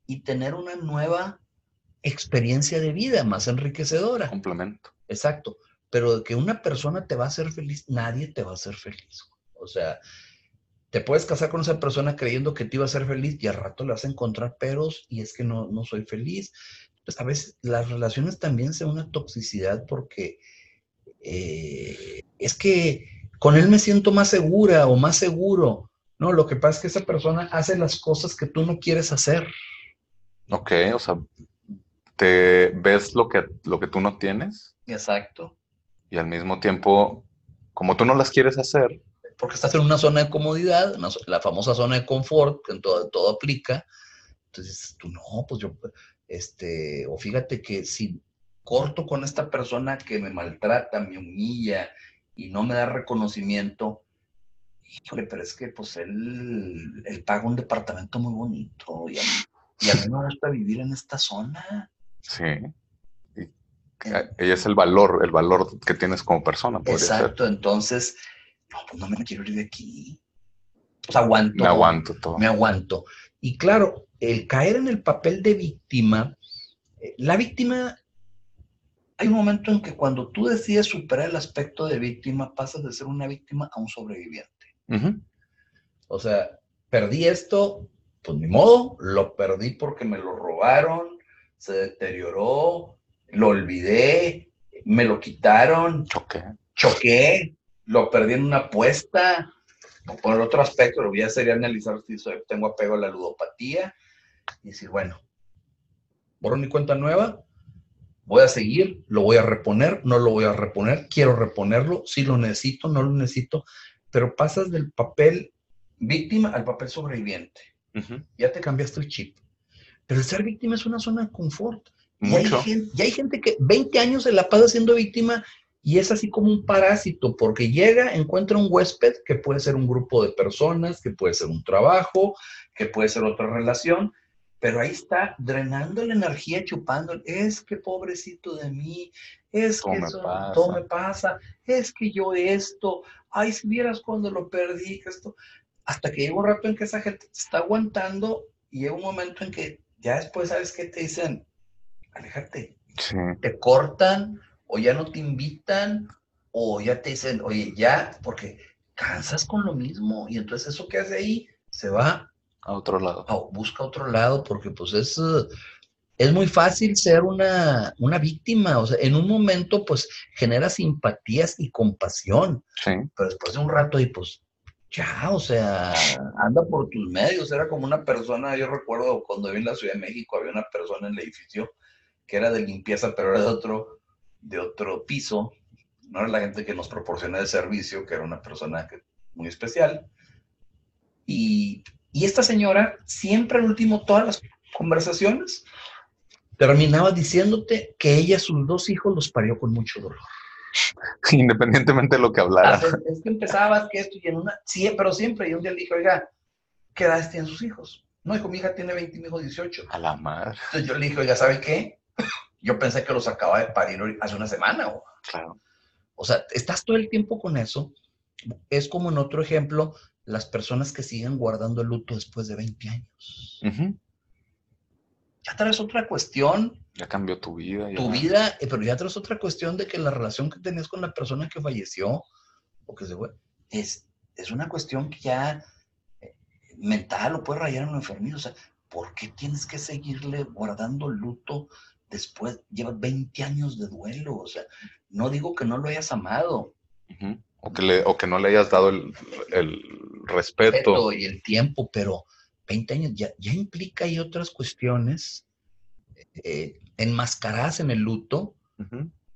y tener una nueva experiencia de vida más enriquecedora. Complemento. Exacto. Pero de que una persona te va a hacer feliz, nadie te va a hacer feliz. O sea, te puedes casar con esa persona creyendo que te iba a hacer feliz y al rato le vas a encontrar peros y es que no, no soy feliz. Pues a veces las relaciones también son una toxicidad porque eh, es que con él me siento más segura o más seguro. No, lo que pasa es que esa persona hace las cosas que tú no quieres hacer. Ok, o sea, te ves lo que, lo que tú no tienes. Exacto. Y al mismo tiempo, como tú no las quieres hacer. Porque estás en una zona de comodidad, la famosa zona de confort, que en todo, todo aplica. Entonces, tú no, pues yo, este, o fíjate que si corto con esta persona que me maltrata, me humilla y no me da reconocimiento, híjole, pero es que pues él, él paga un departamento muy bonito y a, mí, me gusta vivir en esta zona. Sí. Y ella es el valor, el valor que tienes como persona. Exacto, entonces, no, pues no me quiero ir de aquí. Pues aguanto. Me aguanto todo. Me aguanto. Y claro, el caer en el papel de víctima, eh, la víctima hay un momento en que cuando tú decides superar el aspecto de víctima, pasas de ser una víctima a un sobreviviente. O sea, perdí esto, pues ni modo, lo perdí porque me lo robaron, se deterioró, lo olvidé, me lo quitaron, choqué, choqué, lo perdí en una apuesta. Por otro aspecto, lo voy a hacer analizar si tengo apego a la ludopatía y decir, bueno, borro mi cuenta nueva, voy a seguir, lo voy a reponer, no lo voy a reponer, quiero reponerlo, si lo necesito, no lo necesito, pero pasas del papel víctima al papel sobreviviente. Ya te cambiaste el chip. Pero el ser víctima es una zona de confort. Y hay, gente, y hay, gente, que 20 años se la pasa siendo víctima y es así como un parásito, porque llega, encuentra un huésped que puede ser un grupo de personas, que puede ser un trabajo, que puede ser otra relación, pero ahí está drenando la energía, chupando, es que pobrecito de mí, es que todo me pasa, es que yo esto, ay, si vieras cuando lo perdí, que esto, hasta que llega un rato en que esa gente está aguantando y llega un momento en que ya después, ¿sabes qué te dicen? Aléjate. Te cortan o ya no te invitan o ya te dicen, oye, ya, porque cansas con lo mismo y entonces eso que hace ahí se va a otro lado. busca otro lado, porque pues es, es muy fácil ser una, una, víctima. O sea, en un momento pues genera simpatías y compasión. Sí. Pero después de un rato y pues ya, o sea, anda por tus medios. Era como una persona, yo recuerdo cuando viví en la Ciudad de México, había una persona en el edificio que era de limpieza, pero era de otro, de otro piso. No era la gente que nos proporciona el servicio, que era una persona que, muy especial. Y y esta señora, siempre al último, todas las conversaciones, terminaba diciéndote que ella, sus dos hijos, los parió con mucho dolor. Independientemente de lo que hablara. Ah, es, que empezaba que esto y en una, sí, pero siempre, y un día le dije, oiga, ¿qué edad tienen sus hijos? No, dijo, mi hija tiene 20 mi hijo 18. A la madre. Entonces yo le dije, oiga, ¿sabe qué? Yo pensé que los acaba de parir hace una semana. O, claro. O sea, estás todo el tiempo con eso. Es como en otro ejemplo las personas que siguen guardando el luto después de 20 años. Ya traes otra cuestión. Ya cambió tu vida. Tu vida, eh, pero ya traes otra cuestión de que la relación que tenías con la persona que falleció o que se fue, es, es una cuestión que ya eh, mental o puede rayar en un enfermito. O sea, ¿por qué tienes que seguirle guardando el luto después? Llevas 20 años de duelo. O sea, no digo que no lo hayas amado. O que, le, o que no le hayas dado el, respeto. Y el tiempo, pero 20 años ya, ya implica y otras cuestiones eh, enmascaradas en el luto,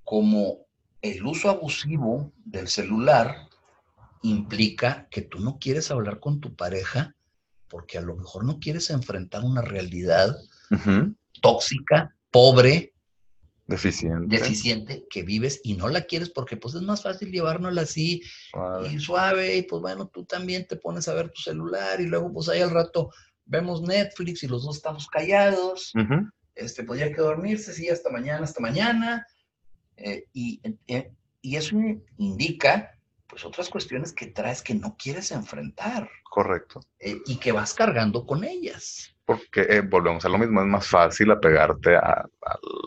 como el uso abusivo del celular implica que tú no quieres hablar con tu pareja porque a lo mejor no quieres enfrentar una realidad tóxica, pobre, deficiente. deficiente que vives y no la quieres porque pues es más fácil llevárnosla así y suave y pues bueno, tú también te pones a ver tu celular y luego pues ahí al rato vemos Netflix y los dos estamos callados, este, pues ya hay que dormirse, sí, hasta mañana, hasta mañana, eh, y, eh, y eso indica pues otras cuestiones que traes que no quieres enfrentar. Correcto. Eh, y que vas cargando con ellas. Porque eh, volvemos a lo mismo, es más fácil apegarte a,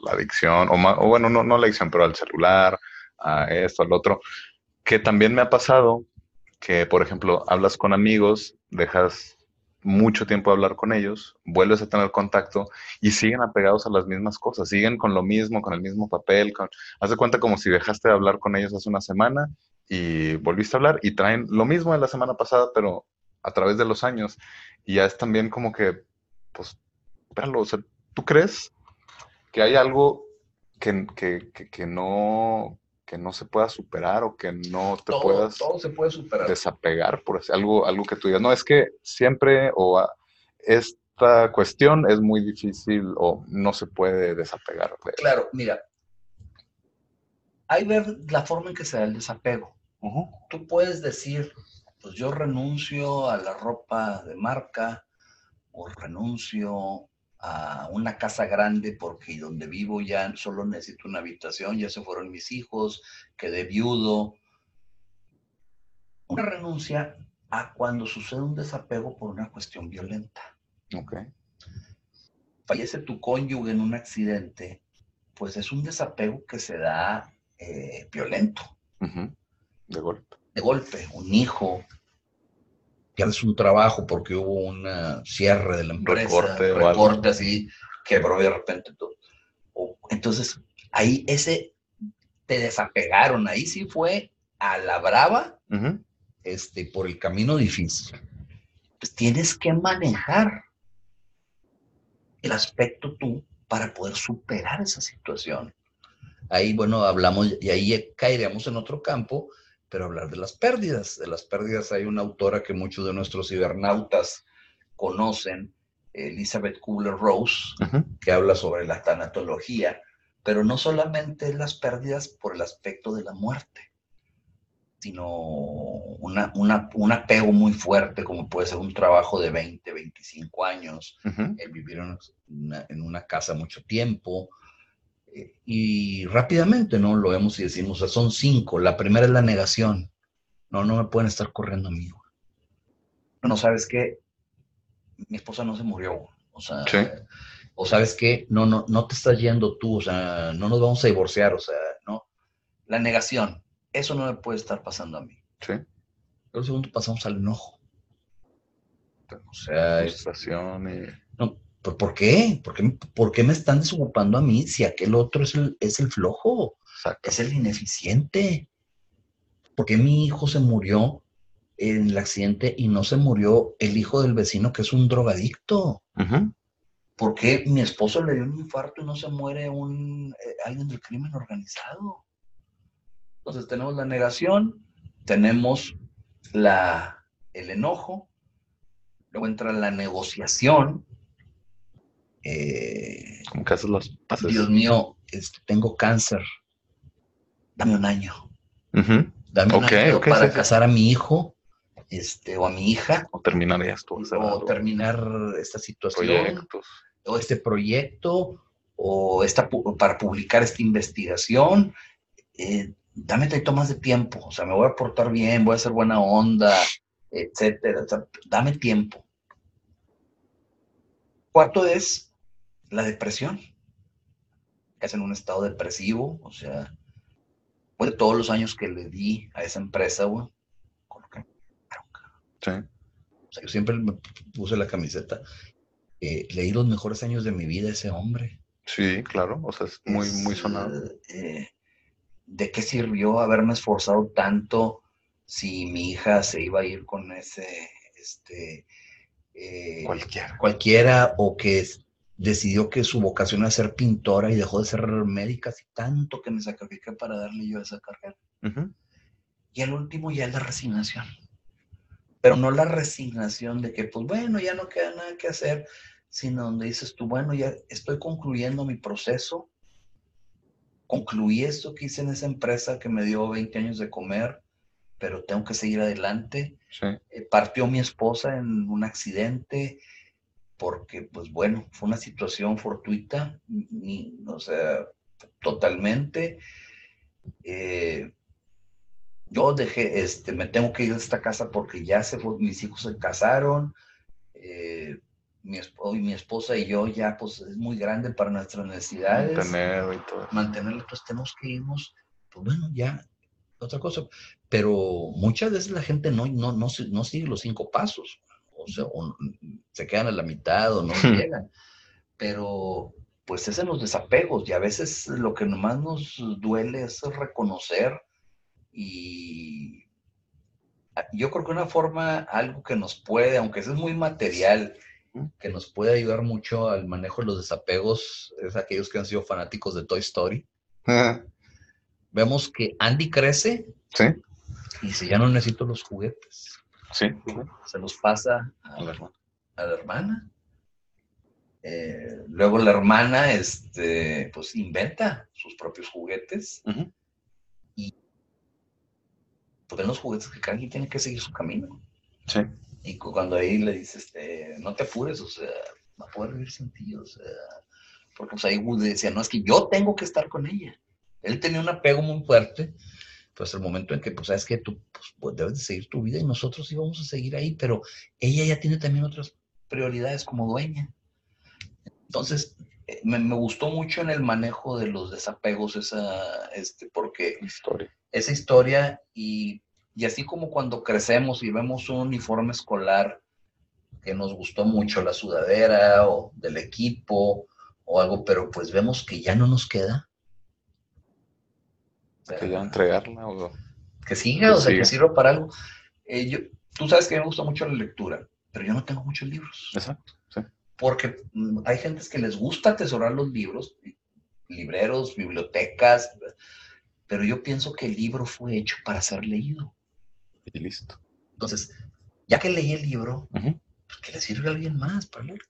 la adicción, o, o bueno, no, no la adicción, pero al celular, a esto, al otro, que también me ha pasado que, por ejemplo, hablas con amigos, dejas mucho tiempo de hablar con ellos, vuelves a tener contacto y siguen apegados a las mismas cosas, siguen con lo mismo, con el mismo papel, con, haz de cuenta como si dejaste de hablar con ellos hace una semana y volviste a hablar y traen lo mismo de la semana pasada, pero a través de los años. Y ya es también como que, pues, espéralo, o sea, ¿tú crees que hay algo que, que, que no, que no se pueda superar o que no te puedas todo se puede superar. desapegar por algo, algo que tú digas. No, es que siempre o esta cuestión es muy difícil o no se puede desapegar. Claro, mira, hay ver la forma en que se da el desapego. Tú puedes decir, pues yo renuncio a la ropa de marca o renuncio a una casa grande porque donde vivo ya solo necesito una habitación, ya se fueron mis hijos, quedé viudo. Una renuncia a cuando sucede un desapego por una cuestión violenta. Okay. Fallece tu cónyuge en un accidente, pues es un desapego que se da eh, violento. De golpe. De golpe, un hijo, pierdes un trabajo porque hubo un cierre de la empresa, recorte, recorte así, quebró de repente todo. entonces, ahí ese, te desapegaron, ahí sí fue a la brava, este, por el camino difícil. Pues tienes que manejar el aspecto tú para poder superar esa situación. Ahí, bueno, hablamos y ahí caeremos en otro campo pero hablar de las pérdidas. De las pérdidas hay una autora que muchos de nuestros cibernautas conocen, Elizabeth Kubler-Ross, que habla sobre la tanatología, pero no solamente las pérdidas por el aspecto de la muerte, sino una, un apego muy fuerte, como puede ser un trabajo de 20, 25 años, el vivir en una casa mucho tiempo, y rápidamente, ¿no? Lo vemos y decimos, o sea, son cinco. La primera es la negación. No, no me pueden estar corriendo a mí. No, ¿sabes qué? Mi esposa no se murió. O sea, o sabes qué, no, no, no te estás yendo tú, o sea, no nos vamos a divorciar, o sea, no. La negación, eso no me puede estar pasando a mí. Sí. Pero segundo pasamos al enojo. O sea, frustración y... No, ¿Por qué? ¿Por qué, me están desocupando a mí si aquel otro es el, es el flojo? Es el ineficiente. ¿Por qué mi hijo se murió en el accidente y no se murió el hijo del vecino que es un drogadicto? ¿Por qué mi esposo le dio un infarto y no se muere un, eh, alguien del crimen organizado? Entonces tenemos la negación, tenemos la, el enojo, luego entra la negociación, eh, ¿Cómo que haces los pases? Dios mío, este, tengo cáncer. Dame un año. Dame un año para casar a mi hijo este, o a mi hija. O terminar esto. O terminar esta situación. O este proyecto. O esta, para publicar esta investigación. Eh, dame tanto más de tiempo. O sea, me voy a portar bien, voy a hacer buena onda, etcétera. dame tiempo. Cuarto es la depresión, es en un estado depresivo, o sea, fue de todos los años que le di a esa empresa, güey, con lo que Sí. O sea, yo siempre me puse la camiseta. Eh, leí los mejores años de mi vida a ese hombre. Sí, claro, o sea, es muy, muy sonado. Eh, ¿De qué sirvió haberme esforzado tanto si mi hija se iba a ir con ese, este, eh, cualquiera. cualquiera o que decidió que su vocación era ser pintora y dejó de ser médica, así tanto que me sacrifiqué para darle yo esa carrera. Y al último ya es la resignación. Pero no la resignación de que, pues bueno, ya no queda nada que hacer, sino donde dices tú, bueno, ya estoy concluyendo mi proceso, concluí esto que hice en esa empresa que me dio 20 años de comer, pero tengo que seguir adelante. Eh, partió mi esposa en un accidente, porque, pues bueno, fue una situación fortuita, ni, o sea, totalmente. Eh, yo dejé, este, me tengo que ir de esta casa porque ya se fue, mis hijos se casaron, eh, mi, mi esposa y yo ya pues es muy grande para nuestras necesidades. Mantenerlo y todo. Mantenerlo, pues tenemos que irnos, pues bueno, ya, otra cosa. Pero muchas veces la gente no, no, no, no sigue los cinco pasos, o sea, se quedan a la mitad o no llegan. Pero pues es en los desapegos y a veces lo que más nos duele es reconocer y yo creo que una forma, algo que nos puede, aunque es muy material, que nos puede ayudar mucho al manejo de los desapegos, es aquellos que han sido fanáticos de Toy Story. Vemos que Andy crece ¿Sí? y dice, ya no necesito los juguetes. Sí. Se los pasa a, la hermana. Eh, luego la hermana, este, pues inventa sus propios juguetes pues en los juguetes que cada quien tiene que seguir su camino. Sí. Y cuando ahí le dices, este, no te apures, o sea, va a poder vivir sin ti, o sea, porque pues ahí Woody decía, no, es que yo tengo que estar con ella. Él tenía un apego muy fuerte, pues el momento en que, pues, sabes que tú pues, pues, debes de seguir tu vida y nosotros íbamos a seguir ahí, pero ella ya tiene también otras prioridades como dueña. Entonces, eh, me, me, gustó mucho en el manejo de los desapegos esa, este, porque historia. esa historia y, y, así como cuando crecemos y vemos un uniforme escolar que nos gustó mucho, la sudadera o del equipo o algo, pero pues vemos que ya no nos queda. Que ya entregarla o... Que siga, o sea, que sirva para algo. Eh, yo, tú sabes que me gusta mucho la lectura, pero yo no tengo muchos libros. Exacto porque mm, hay gente que les gusta atesorar los libros, libreros, bibliotecas, pero yo pienso que el libro fue hecho para ser leído. Y listo. Entonces, ya que leí el libro, pues que le sirve a alguien más para leerlo.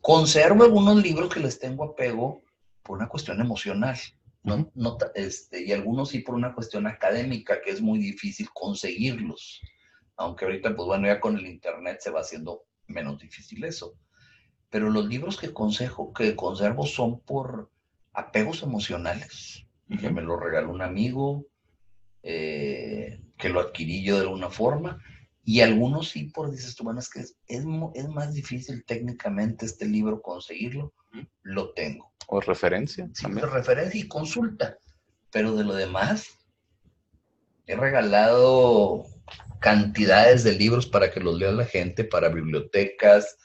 Conservo algunos libros que les tengo apego por una cuestión emocional. No, este, y algunos sí por una cuestión académica, que es muy difícil conseguirlos. Aunque ahorita, pues bueno, ya con el Internet se va haciendo menos difícil eso pero los libros que, consejo, que conservo son por apegos emocionales, que me lo regaló un amigo, eh, que lo adquirí yo de alguna forma, y algunos sí por, dices tú, bueno, es que es, es, más difícil técnicamente este libro conseguirlo, lo tengo. O referencia. Sí, referencia y consulta, pero de lo demás, he regalado cantidades de libros para que los lea la gente, para bibliotecas,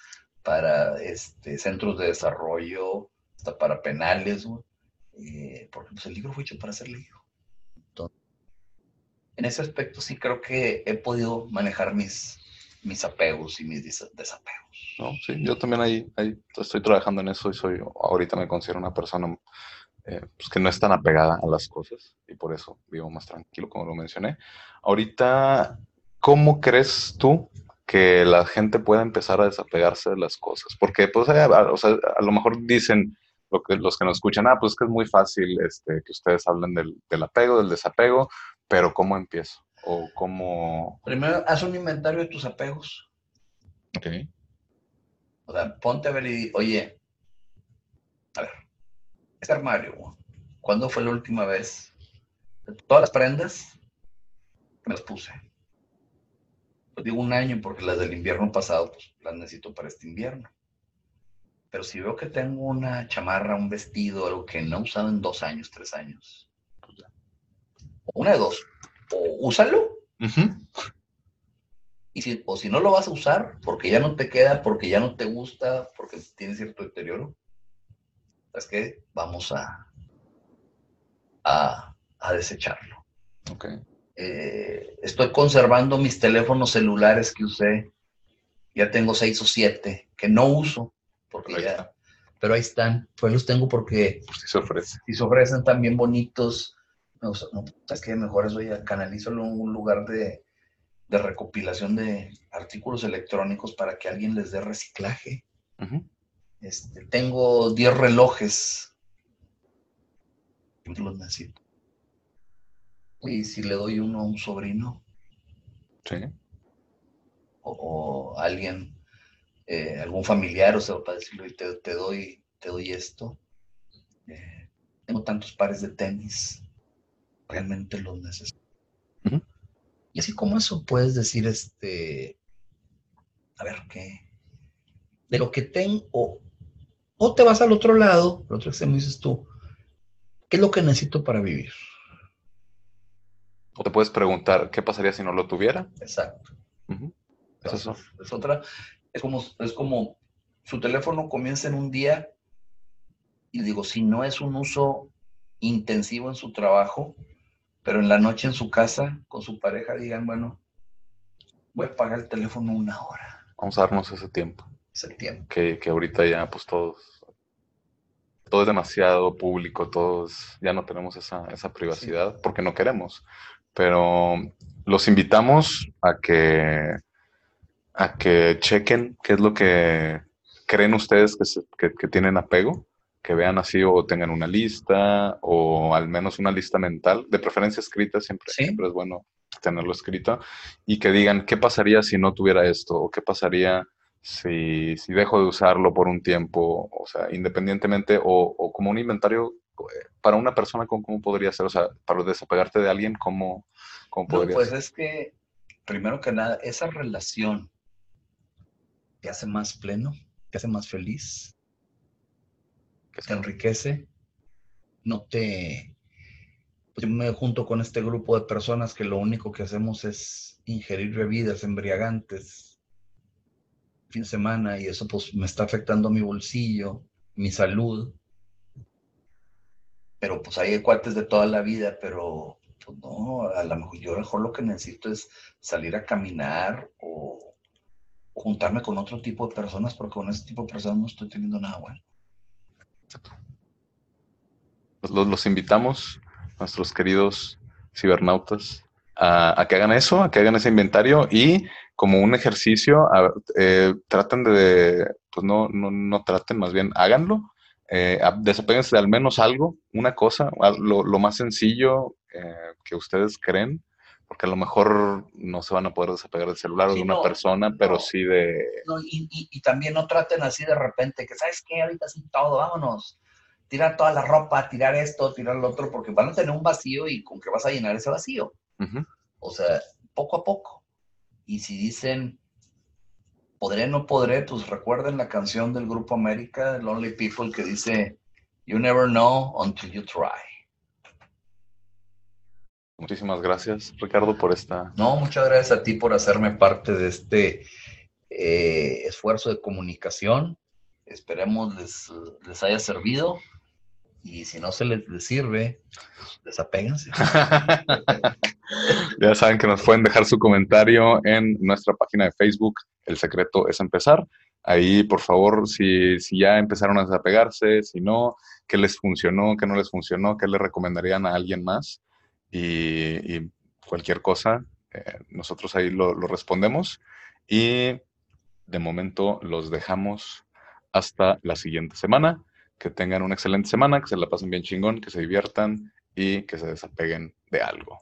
para este, centros de desarrollo, hasta para penales, eh, porque pues, el libro fue hecho para ser leído. en ese aspecto sí creo que he podido manejar mis, mis apegos y mis desapegos. No, sí, yo también ahí, ahí, estoy trabajando en eso y soy, ahorita me considero una persona eh, pues que no es tan apegada a las cosas y por eso vivo más tranquilo, como lo mencioné. Ahorita, ¿cómo crees tú que la gente pueda empezar a desapegarse de las cosas. Porque, pues, eh, a, o sea, a lo mejor dicen lo que, los que nos escuchan, ah, pues que es muy fácil este, que ustedes hablen del, del apego, del desapego, pero ¿cómo empiezo? O cómo... Primero, haz un inventario de tus apegos. Ok. O sea, ponte a ver y, oye, a ver, este armario, ¿cuándo fue la última vez? Todas las prendas me las puse pues digo un año porque las del invierno pasado, pues las necesito para este invierno. Pero si veo que tengo una chamarra, un vestido, algo que no he usado en dos años, tres años, pues una de dos, o úsalo, y si, o si no lo vas a usar, porque ya no te queda, porque ya no te gusta, porque tiene cierto deterioro, es que vamos a, a, a desecharlo. Okay. Eh, estoy conservando mis teléfonos celulares que usé. Ya tengo seis o siete que no uso, porque ya, pero ahí están. Pues los tengo porque pues si se ofrecen. Si se ofrecen también bonitos. No, ¿Sabes qué? Mejor eso ya canalízalo en un lugar de, de, recopilación de artículos electrónicos para que alguien les dé reciclaje. este, tengo 10 relojes. Los necesito y si le doy uno a un sobrino. Sí. O, alguien, eh, algún familiar, o sea, para decirle, te, te doy, te doy esto. Eh, tengo tantos pares de tenis, realmente los necesito. Y así como eso puedes decir, este, a ver, ¿qué? De lo que tengo, o te vas al otro lado, al otro extremo dices tú, ¿qué es lo que necesito para vivir? O te puedes preguntar, ¿qué pasaría si no lo tuviera? Exacto. ¿Es eso? Es otra, es como, es como su teléfono comienza en un día y digo, si no es un uso intensivo en su trabajo, pero en la noche en su casa con su pareja digan, bueno, voy a pagar el teléfono una hora. Vamos a darnos ese tiempo. Ese tiempo. Que, que ahorita ya pues todos, todo es demasiado público, todos ya no tenemos esa, esa privacidad porque no queremos pero los invitamos a que, a que chequen qué es lo que creen ustedes que, tienen apego, que vean así o tengan una lista o al menos una lista mental, de preferencia escrita, siempre, siempre es bueno tenerlo escrito, y que digan qué pasaría si no tuviera esto o qué pasaría si, dejo de usarlo por un tiempo, o sea, independientemente o como un inventario para una persona, ¿cómo, podría ser? O sea, para desapegarte de alguien, ¿cómo, cómo podría pues es que, primero que nada, esa relación te hace más pleno, te hace más feliz, te enriquece, no te... Pues yo me junto con este grupo de personas que lo único que hacemos es ingerir bebidas embriagantes fin de semana y eso pues me está afectando mi bolsillo, mi salud pero pues hay cuates de toda la vida, pero pues no, a lo mejor yo mejor lo que necesito es salir a caminar o, juntarme con otro tipo de personas, porque con ese tipo de personas no estoy teniendo nada bueno. Pues los, invitamos, nuestros queridos cibernautas, a, que hagan eso, a que hagan ese inventario y como un ejercicio, eh, traten de, pues no, no, no traten, más bien háganlo. Eh, de al menos algo, una cosa, lo, más sencillo eh, que ustedes creen, porque a lo mejor no se van a poder desapegar del celular o de una persona, pero sí de... y, también no traten así de repente, que sabes qué, ahorita sí todo, vámonos, tirar toda la ropa, tirar esto, tirar lo otro, porque van a tener un vacío y con qué vas a llenar ese vacío. O sea, poco a poco. Y si dicen, podré, no podré, pues recuerden la canción del Grupo América, Lonely People, que dice, You never know until you try. Muchísimas gracias, Ricardo, por esta... No, muchas gracias a ti por hacerme parte de este eh, esfuerzo de comunicación. Esperemos les, les haya servido y si no se les, sirve, desapéguense. ya saben que nos pueden dejar su comentario en nuestra página de Facebook, El Secreto es Empezar. Ahí, por favor, si, ya empezaron a desapegarse, si no, qué les funcionó, qué no les funcionó, qué le recomendarían a alguien más. Y, cualquier cosa, eh, nosotros ahí lo, lo respondemos. Y de momento los dejamos hasta la siguiente semana que tengan una excelente semana, que se la pasen bien chingón, que se diviertan y que se desapeguen de algo.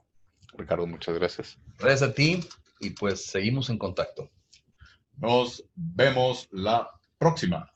Ricardo, muchas gracias. Gracias a ti y pues seguimos en contacto. Nos vemos la próxima.